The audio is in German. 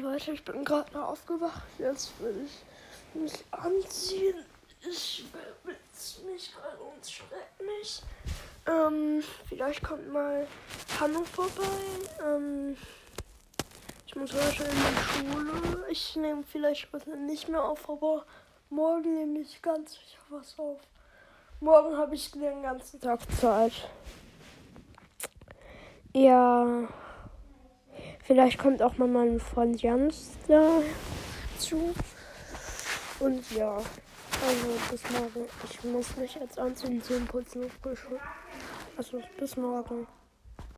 Leute, ich bin gerade aufgewacht. Jetzt will ich mich anziehen. Ich will mich gerade und schreck mich. Ähm, vielleicht kommt mal Hanno vorbei. Ähm, ich muss heute in die Schule. Ich nehme vielleicht heute nicht mehr auf, aber morgen nehme ich ganz sicher was auf. Morgen habe ich den ganzen Tag Zeit. Ja. Vielleicht kommt auch mal mein Freund Jans dazu. Und ja. Also bis morgen. Ich muss mich jetzt anziehen, Zähne putzen. Also bis morgen.